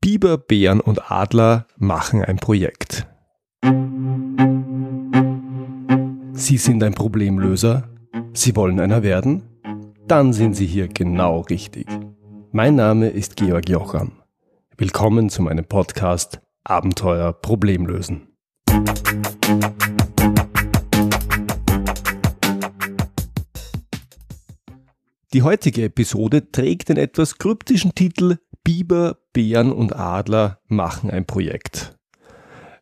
Biber, Bären und Adler machen ein Projekt. Sie sind ein Problemlöser? Sie wollen einer werden? Dann sind Sie hier genau richtig. Mein Name ist Georg Jocham. Willkommen zu meinem Podcast Abenteuer Problemlösen. Die heutige Episode trägt den etwas kryptischen Titel Biber, Bären und Adler machen ein Projekt.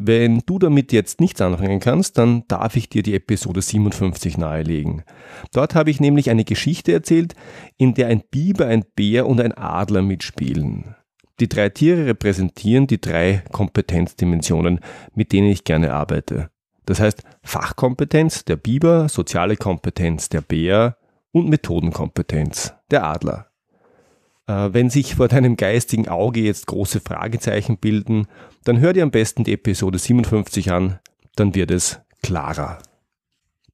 Wenn du damit jetzt nichts anfangen kannst, dann darf ich dir die Episode 57 nahelegen. Dort habe ich nämlich eine Geschichte erzählt, in der ein Biber, ein Bär und ein Adler mitspielen. Die drei Tiere repräsentieren die drei Kompetenzdimensionen, mit denen ich gerne arbeite. Das heißt Fachkompetenz der Biber, soziale Kompetenz der Bär und Methodenkompetenz der Adler. Äh, wenn sich vor deinem geistigen Auge jetzt große Fragezeichen bilden, dann hör dir am besten die Episode 57 an, dann wird es klarer.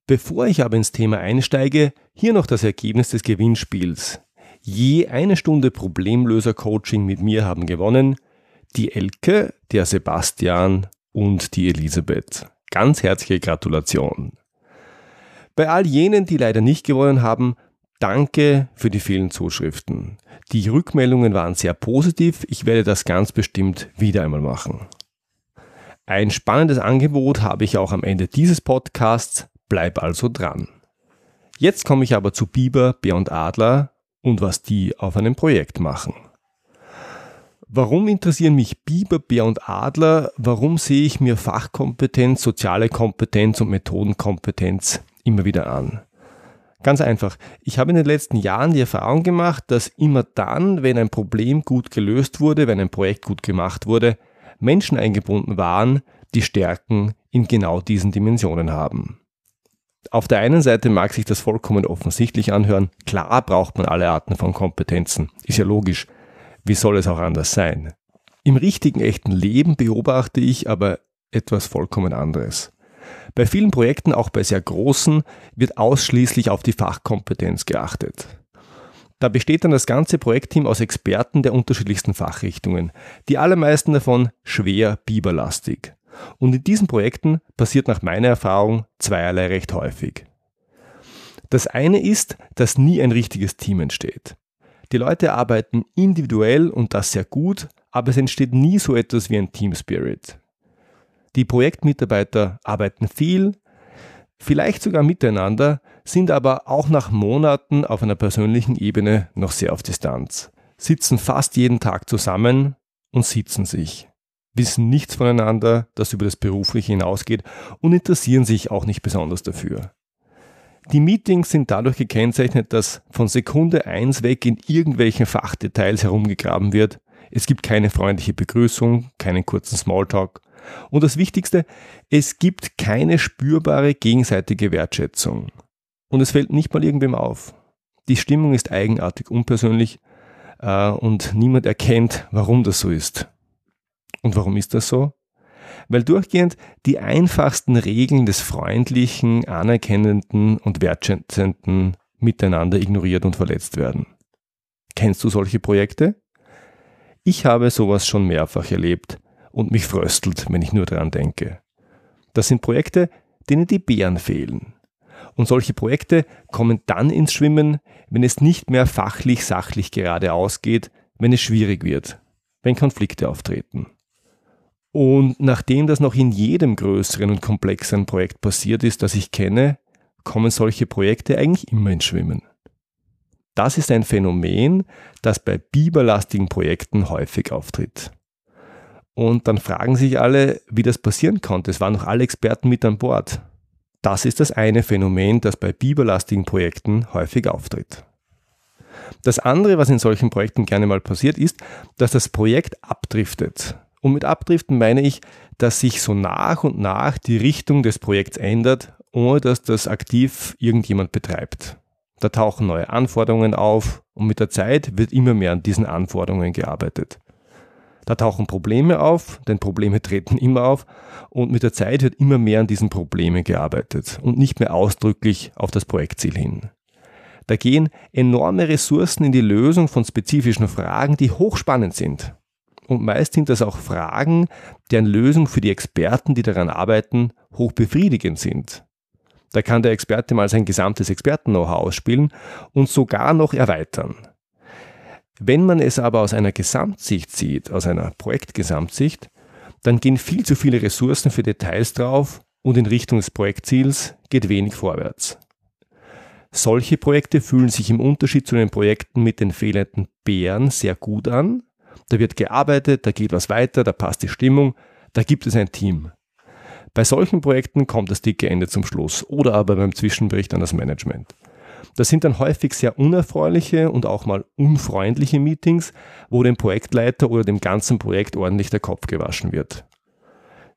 Bevor ich aber ins Thema einsteige, hier noch das Ergebnis des Gewinnspiels. Je eine Stunde Problemlöser-Coaching mit mir haben gewonnen die Elke, der Sebastian und die Elisabeth. Ganz herzliche Gratulation. Bei all jenen, die leider nicht gewonnen haben, danke für die vielen Zuschriften. Die Rückmeldungen waren sehr positiv. Ich werde das ganz bestimmt wieder einmal machen. Ein spannendes Angebot habe ich auch am Ende dieses Podcasts. Bleib also dran. Jetzt komme ich aber zu Biber, Bär und Adler und was die auf einem Projekt machen. Warum interessieren mich Biber, Bär und Adler? Warum sehe ich mir Fachkompetenz, soziale Kompetenz und Methodenkompetenz immer wieder an? Ganz einfach. Ich habe in den letzten Jahren die Erfahrung gemacht, dass immer dann, wenn ein Problem gut gelöst wurde, wenn ein Projekt gut gemacht wurde, Menschen eingebunden waren, die Stärken in genau diesen Dimensionen haben. Auf der einen Seite mag sich das vollkommen offensichtlich anhören. Klar braucht man alle Arten von Kompetenzen. Ist ja logisch. Wie soll es auch anders sein? Im richtigen echten Leben beobachte ich aber etwas vollkommen anderes. Bei vielen Projekten, auch bei sehr großen, wird ausschließlich auf die Fachkompetenz geachtet. Da besteht dann das ganze Projektteam aus Experten der unterschiedlichsten Fachrichtungen, die allermeisten davon schwer biberlastig. Und in diesen Projekten passiert nach meiner Erfahrung zweierlei recht häufig. Das eine ist, dass nie ein richtiges Team entsteht. Die Leute arbeiten individuell und das sehr gut, aber es entsteht nie so etwas wie ein Team Spirit. Die Projektmitarbeiter arbeiten viel, vielleicht sogar miteinander, sind aber auch nach Monaten auf einer persönlichen Ebene noch sehr auf Distanz, sitzen fast jeden Tag zusammen und sitzen sich, wissen nichts voneinander, das über das Berufliche hinausgeht und interessieren sich auch nicht besonders dafür. Die Meetings sind dadurch gekennzeichnet, dass von Sekunde eins weg in irgendwelchen Fachdetails herumgegraben wird. Es gibt keine freundliche Begrüßung, keinen kurzen Smalltalk und das Wichtigste, es gibt keine spürbare gegenseitige Wertschätzung. Und es fällt nicht mal irgendwem auf. Die Stimmung ist eigenartig unpersönlich äh, und niemand erkennt, warum das so ist. Und warum ist das so? Weil durchgehend die einfachsten Regeln des freundlichen, anerkennenden und wertschätzenden Miteinander ignoriert und verletzt werden. Kennst du solche Projekte? Ich habe sowas schon mehrfach erlebt und mich fröstelt, wenn ich nur daran denke. Das sind Projekte, denen die Bären fehlen. Und solche Projekte kommen dann ins Schwimmen, wenn es nicht mehr fachlich, sachlich geradeaus geht, wenn es schwierig wird, wenn Konflikte auftreten. Und nachdem das noch in jedem größeren und komplexeren Projekt passiert ist, das ich kenne, kommen solche Projekte eigentlich immer ins Schwimmen. Das ist ein Phänomen, das bei biberlastigen Projekten häufig auftritt. Und dann fragen sich alle, wie das passieren konnte. Es waren noch alle Experten mit an Bord. Das ist das eine Phänomen, das bei biberlastigen Projekten häufig auftritt. Das andere, was in solchen Projekten gerne mal passiert, ist, dass das Projekt abdriftet. Und mit abdriften meine ich, dass sich so nach und nach die Richtung des Projekts ändert, ohne dass das aktiv irgendjemand betreibt. Da tauchen neue Anforderungen auf und mit der Zeit wird immer mehr an diesen Anforderungen gearbeitet. Da tauchen Probleme auf, denn Probleme treten immer auf und mit der Zeit wird immer mehr an diesen Problemen gearbeitet und nicht mehr ausdrücklich auf das Projektziel hin. Da gehen enorme Ressourcen in die Lösung von spezifischen Fragen, die hochspannend sind. Und meist sind das auch Fragen, deren Lösung für die Experten, die daran arbeiten, hochbefriedigend sind. Da kann der Experte mal sein gesamtes Experten-Know-how ausspielen und sogar noch erweitern. Wenn man es aber aus einer Gesamtsicht sieht, aus einer Projektgesamtsicht, dann gehen viel zu viele Ressourcen für Details drauf und in Richtung des Projektziels geht wenig vorwärts. Solche Projekte fühlen sich im Unterschied zu den Projekten mit den fehlenden Bären sehr gut an. Da wird gearbeitet, da geht was weiter, da passt die Stimmung, da gibt es ein Team. Bei solchen Projekten kommt das dicke Ende zum Schluss oder aber beim Zwischenbericht an das Management. Das sind dann häufig sehr unerfreuliche und auch mal unfreundliche Meetings, wo dem Projektleiter oder dem ganzen Projekt ordentlich der Kopf gewaschen wird.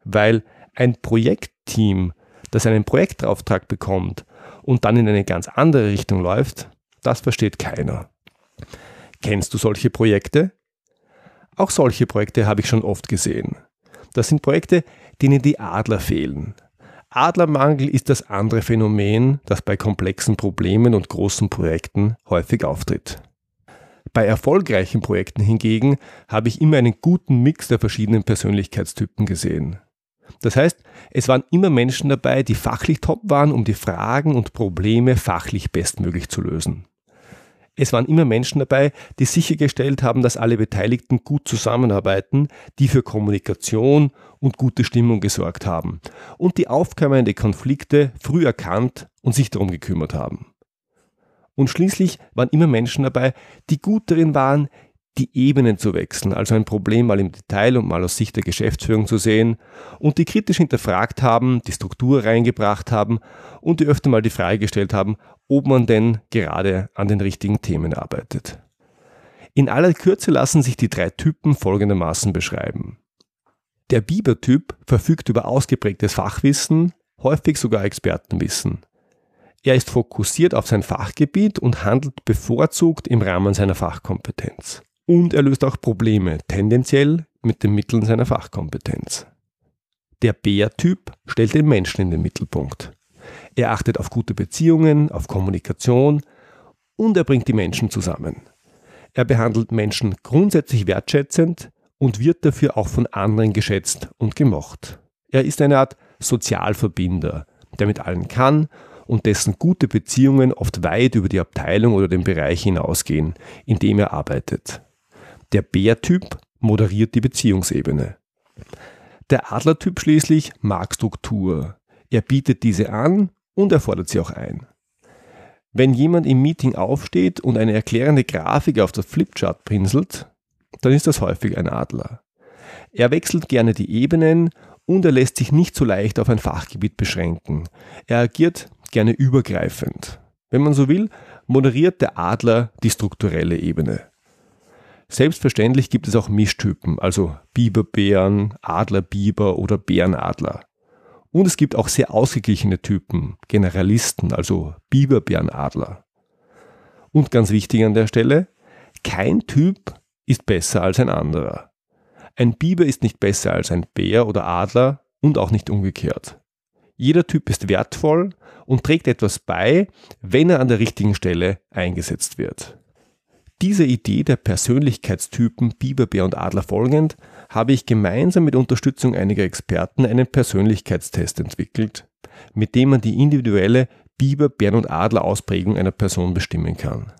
Weil ein Projektteam, das einen Projektauftrag bekommt und dann in eine ganz andere Richtung läuft, das versteht keiner. Kennst du solche Projekte? Auch solche Projekte habe ich schon oft gesehen. Das sind Projekte, denen die Adler fehlen. Adlermangel ist das andere Phänomen, das bei komplexen Problemen und großen Projekten häufig auftritt. Bei erfolgreichen Projekten hingegen habe ich immer einen guten Mix der verschiedenen Persönlichkeitstypen gesehen. Das heißt, es waren immer Menschen dabei, die fachlich top waren, um die Fragen und Probleme fachlich bestmöglich zu lösen. Es waren immer Menschen dabei, die sichergestellt haben, dass alle Beteiligten gut zusammenarbeiten, die für Kommunikation und gute Stimmung gesorgt haben und die aufkeimende Konflikte früh erkannt und sich darum gekümmert haben. Und schließlich waren immer Menschen dabei, die gut darin waren, die Ebenen zu wechseln, also ein Problem mal im Detail und mal aus Sicht der Geschäftsführung zu sehen und die kritisch hinterfragt haben, die Struktur reingebracht haben und die öfter mal die Frage gestellt haben, ob man denn gerade an den richtigen Themen arbeitet. In aller Kürze lassen sich die drei Typen folgendermaßen beschreiben. Der Biber-Typ verfügt über ausgeprägtes Fachwissen, häufig sogar Expertenwissen. Er ist fokussiert auf sein Fachgebiet und handelt bevorzugt im Rahmen seiner Fachkompetenz. Und er löst auch Probleme, tendenziell mit den Mitteln seiner Fachkompetenz. Der Bär-Typ stellt den Menschen in den Mittelpunkt. Er achtet auf gute Beziehungen, auf Kommunikation und er bringt die Menschen zusammen. Er behandelt Menschen grundsätzlich wertschätzend und wird dafür auch von anderen geschätzt und gemocht. Er ist eine Art Sozialverbinder, der mit allen kann und dessen gute Beziehungen oft weit über die Abteilung oder den Bereich hinausgehen, in dem er arbeitet. Der Bär-Typ moderiert die Beziehungsebene. Der Adler-Typ schließlich mag Struktur. Er bietet diese an und er fordert sie auch ein. Wenn jemand im Meeting aufsteht und eine erklärende Grafik auf der Flipchart pinselt, dann ist das häufig ein Adler. Er wechselt gerne die Ebenen und er lässt sich nicht so leicht auf ein Fachgebiet beschränken. Er agiert gerne übergreifend. Wenn man so will, moderiert der Adler die strukturelle Ebene. Selbstverständlich gibt es auch Mischtypen, also Biberbären, Adlerbiber oder Bärenadler. Und es gibt auch sehr ausgeglichene Typen, Generalisten, also Biberbärenadler. Und ganz wichtig an der Stelle, kein Typ ist besser als ein anderer. Ein Biber ist nicht besser als ein Bär oder Adler und auch nicht umgekehrt. Jeder Typ ist wertvoll und trägt etwas bei, wenn er an der richtigen Stelle eingesetzt wird. Dieser Idee der Persönlichkeitstypen Biberbär und Adler folgend habe ich gemeinsam mit Unterstützung einiger Experten einen Persönlichkeitstest entwickelt, mit dem man die individuelle Biber, Bären und Adler Ausprägung einer Person bestimmen kann.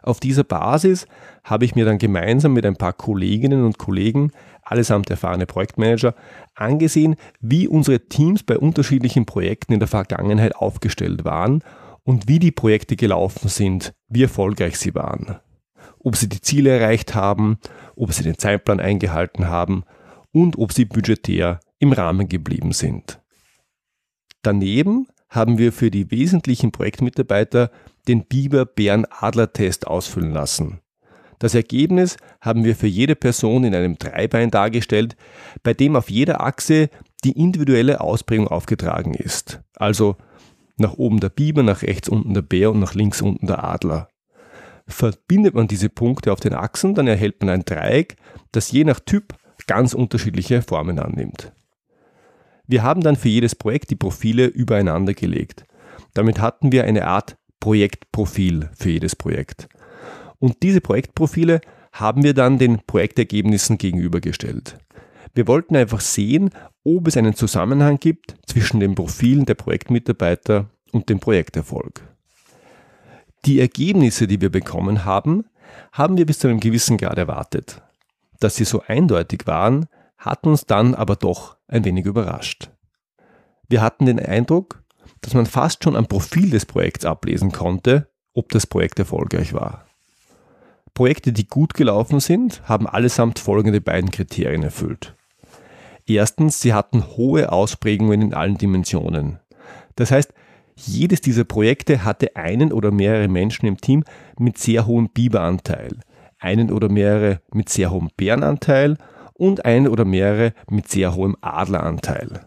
Auf dieser Basis habe ich mir dann gemeinsam mit ein paar Kolleginnen und Kollegen, allesamt erfahrene Projektmanager, angesehen, wie unsere Teams bei unterschiedlichen Projekten in der Vergangenheit aufgestellt waren und wie die Projekte gelaufen sind, wie erfolgreich sie waren. Ob sie die Ziele erreicht haben, ob sie den Zeitplan eingehalten haben und ob sie budgetär im Rahmen geblieben sind. Daneben haben wir für die wesentlichen Projektmitarbeiter den Biber-Bären-Adler-Test ausfüllen lassen. Das Ergebnis haben wir für jede Person in einem Dreibein dargestellt, bei dem auf jeder Achse die individuelle Ausprägung aufgetragen ist. Also nach oben der Biber, nach rechts unten der Bär und nach links unten der Adler. Verbindet man diese Punkte auf den Achsen, dann erhält man ein Dreieck, das je nach Typ ganz unterschiedliche Formen annimmt. Wir haben dann für jedes Projekt die Profile übereinander gelegt. Damit hatten wir eine Art Projektprofil für jedes Projekt. Und diese Projektprofile haben wir dann den Projektergebnissen gegenübergestellt. Wir wollten einfach sehen, ob es einen Zusammenhang gibt zwischen den Profilen der Projektmitarbeiter und dem Projekterfolg. Die Ergebnisse, die wir bekommen haben, haben wir bis zu einem gewissen Grad erwartet. Dass sie so eindeutig waren, hat uns dann aber doch ein wenig überrascht. Wir hatten den Eindruck, dass man fast schon am Profil des Projekts ablesen konnte, ob das Projekt erfolgreich war. Projekte, die gut gelaufen sind, haben allesamt folgende beiden Kriterien erfüllt. Erstens, sie hatten hohe Ausprägungen in allen Dimensionen. Das heißt, jedes dieser Projekte hatte einen oder mehrere Menschen im Team mit sehr hohem Biberanteil, einen oder mehrere mit sehr hohem Bärenanteil und einen oder mehrere mit sehr hohem Adleranteil.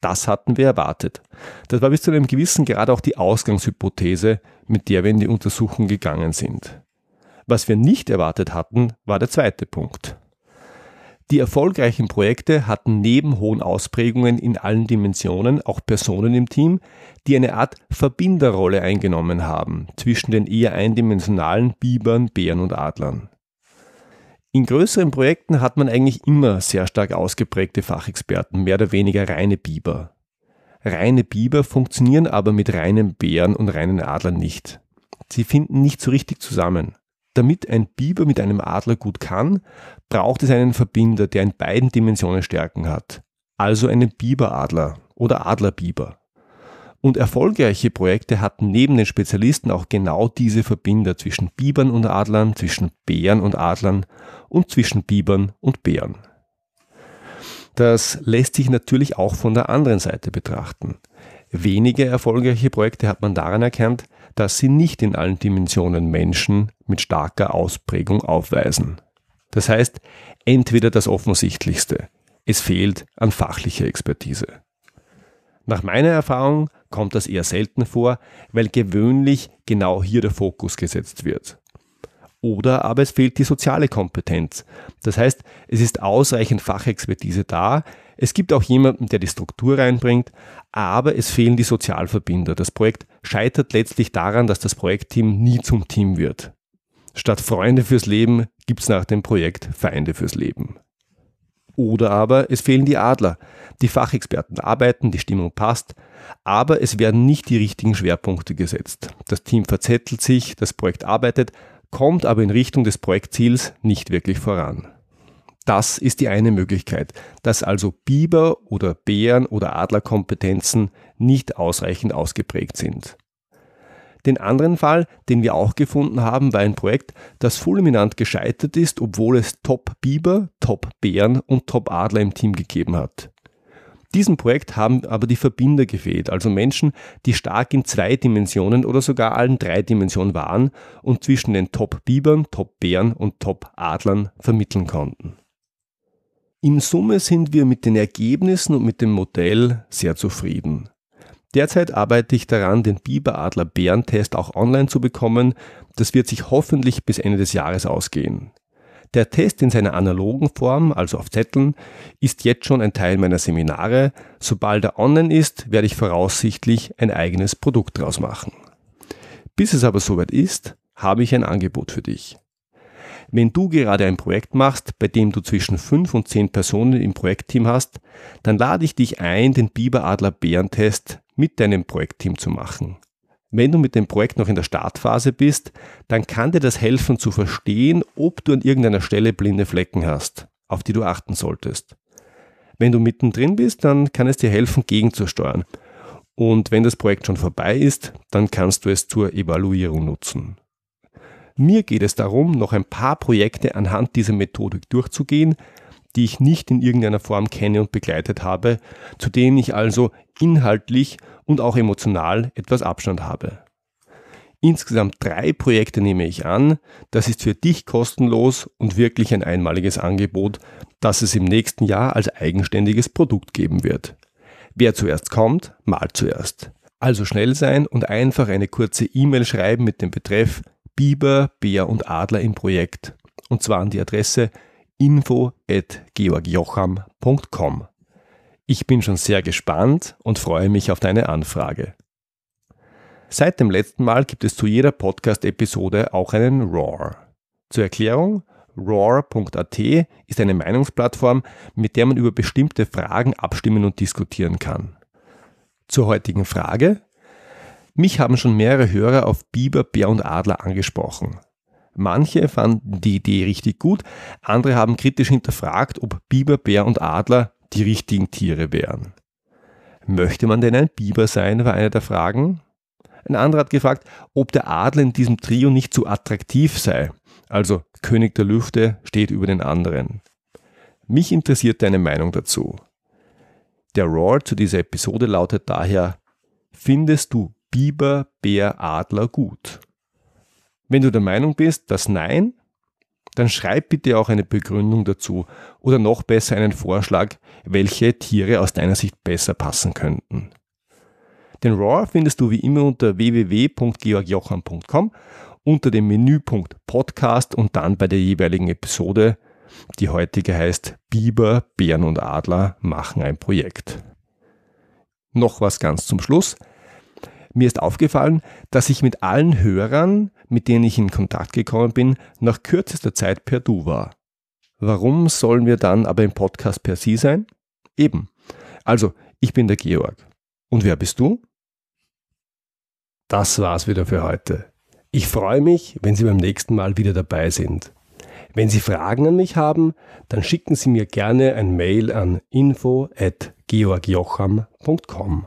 Das hatten wir erwartet. Das war bis zu einem gewissen Grad auch die Ausgangshypothese, mit der wir in die Untersuchung gegangen sind. Was wir nicht erwartet hatten, war der zweite Punkt. Die erfolgreichen Projekte hatten neben hohen Ausprägungen in allen Dimensionen auch Personen im Team, die eine Art Verbinderrolle eingenommen haben zwischen den eher eindimensionalen Bibern, Bären und Adlern. In größeren Projekten hat man eigentlich immer sehr stark ausgeprägte Fachexperten, mehr oder weniger reine Biber. Reine Biber funktionieren aber mit reinen Bären und reinen Adlern nicht. Sie finden nicht so richtig zusammen. Damit ein Biber mit einem Adler gut kann, braucht es einen Verbinder, der in beiden Dimensionen Stärken hat. Also einen Biberadler oder Adlerbiber. Und erfolgreiche Projekte hatten neben den Spezialisten auch genau diese Verbinder zwischen Bibern und Adlern, zwischen Bären und Adlern und zwischen Bibern und Bären. Das lässt sich natürlich auch von der anderen Seite betrachten. Wenige erfolgreiche Projekte hat man daran erkannt, dass sie nicht in allen Dimensionen Menschen mit starker Ausprägung aufweisen. Das heißt, entweder das Offensichtlichste, es fehlt an fachlicher Expertise. Nach meiner Erfahrung kommt das eher selten vor, weil gewöhnlich genau hier der Fokus gesetzt wird. Oder aber es fehlt die soziale Kompetenz. Das heißt, es ist ausreichend Fachexpertise da, es gibt auch jemanden, der die Struktur reinbringt, aber es fehlen die Sozialverbinder. Das Projekt scheitert letztlich daran, dass das Projektteam nie zum Team wird. Statt Freunde fürs Leben gibt es nach dem Projekt Feinde fürs Leben. Oder aber es fehlen die Adler. Die Fachexperten arbeiten, die Stimmung passt, aber es werden nicht die richtigen Schwerpunkte gesetzt. Das Team verzettelt sich, das Projekt arbeitet, kommt aber in Richtung des Projektziels nicht wirklich voran. Das ist die eine Möglichkeit, dass also Biber- oder Bären- oder Adlerkompetenzen nicht ausreichend ausgeprägt sind. Den anderen Fall, den wir auch gefunden haben, war ein Projekt, das fulminant gescheitert ist, obwohl es Top-Biber, Top-Bären und Top-Adler im Team gegeben hat. Diesem Projekt haben aber die Verbinder gefehlt, also Menschen, die stark in zwei Dimensionen oder sogar allen drei Dimensionen waren und zwischen den Top-Bibern, Top-Bären und Top-Adlern vermitteln konnten. In Summe sind wir mit den Ergebnissen und mit dem Modell sehr zufrieden. Derzeit arbeite ich daran, den Biberadler-Bärentest auch online zu bekommen. Das wird sich hoffentlich bis Ende des Jahres ausgehen. Der Test in seiner analogen Form, also auf Zetteln, ist jetzt schon ein Teil meiner Seminare. Sobald er online ist, werde ich voraussichtlich ein eigenes Produkt draus machen. Bis es aber soweit ist, habe ich ein Angebot für dich. Wenn du gerade ein Projekt machst, bei dem du zwischen fünf und zehn Personen im Projektteam hast, dann lade ich dich ein, den Biberadler-Bärentest mit deinem Projektteam zu machen. Wenn du mit dem Projekt noch in der Startphase bist, dann kann dir das helfen zu verstehen, ob du an irgendeiner Stelle blinde Flecken hast, auf die du achten solltest. Wenn du mittendrin bist, dann kann es dir helfen, gegenzusteuern. Und wenn das Projekt schon vorbei ist, dann kannst du es zur Evaluierung nutzen. Mir geht es darum, noch ein paar Projekte anhand dieser Methodik durchzugehen, die ich nicht in irgendeiner Form kenne und begleitet habe, zu denen ich also inhaltlich und auch emotional etwas Abstand habe. Insgesamt drei Projekte nehme ich an. Das ist für dich kostenlos und wirklich ein einmaliges Angebot, das es im nächsten Jahr als eigenständiges Produkt geben wird. Wer zuerst kommt, malt zuerst. Also schnell sein und einfach eine kurze E-Mail schreiben mit dem Betreff Biber, Bär und Adler im Projekt. Und zwar an die Adresse info.georgjocham.com. Ich bin schon sehr gespannt und freue mich auf deine Anfrage. Seit dem letzten Mal gibt es zu jeder Podcast-Episode auch einen Roar. Zur Erklärung, roar.at ist eine Meinungsplattform, mit der man über bestimmte Fragen abstimmen und diskutieren kann. Zur heutigen Frage. Mich haben schon mehrere Hörer auf Biber, Bär und Adler angesprochen. Manche fanden die Idee richtig gut, andere haben kritisch hinterfragt, ob Biber, Bär und Adler die richtigen Tiere wären. Möchte man denn ein Biber sein, war eine der Fragen. Ein anderer hat gefragt, ob der Adler in diesem Trio nicht zu attraktiv sei. Also König der Lüfte steht über den anderen. Mich interessiert deine Meinung dazu. Der Roar zu dieser Episode lautet daher, findest du Biber, Bär, Adler gut? Wenn du der Meinung bist, dass nein, dann schreib bitte auch eine Begründung dazu oder noch besser einen Vorschlag, welche Tiere aus deiner Sicht besser passen könnten. Den Raw findest du wie immer unter www.georgjocham.com unter dem Menüpunkt Podcast und dann bei der jeweiligen Episode. Die heutige heißt Biber, Bären und Adler machen ein Projekt. Noch was ganz zum Schluss. Mir ist aufgefallen, dass ich mit allen Hörern, mit denen ich in Kontakt gekommen bin, nach kürzester Zeit per Du war. Warum sollen wir dann aber im Podcast per Sie sein? Eben. Also, ich bin der Georg. Und wer bist du? Das war's wieder für heute. Ich freue mich, wenn Sie beim nächsten Mal wieder dabei sind. Wenn Sie Fragen an mich haben, dann schicken Sie mir gerne ein Mail an info@georgjocham.com.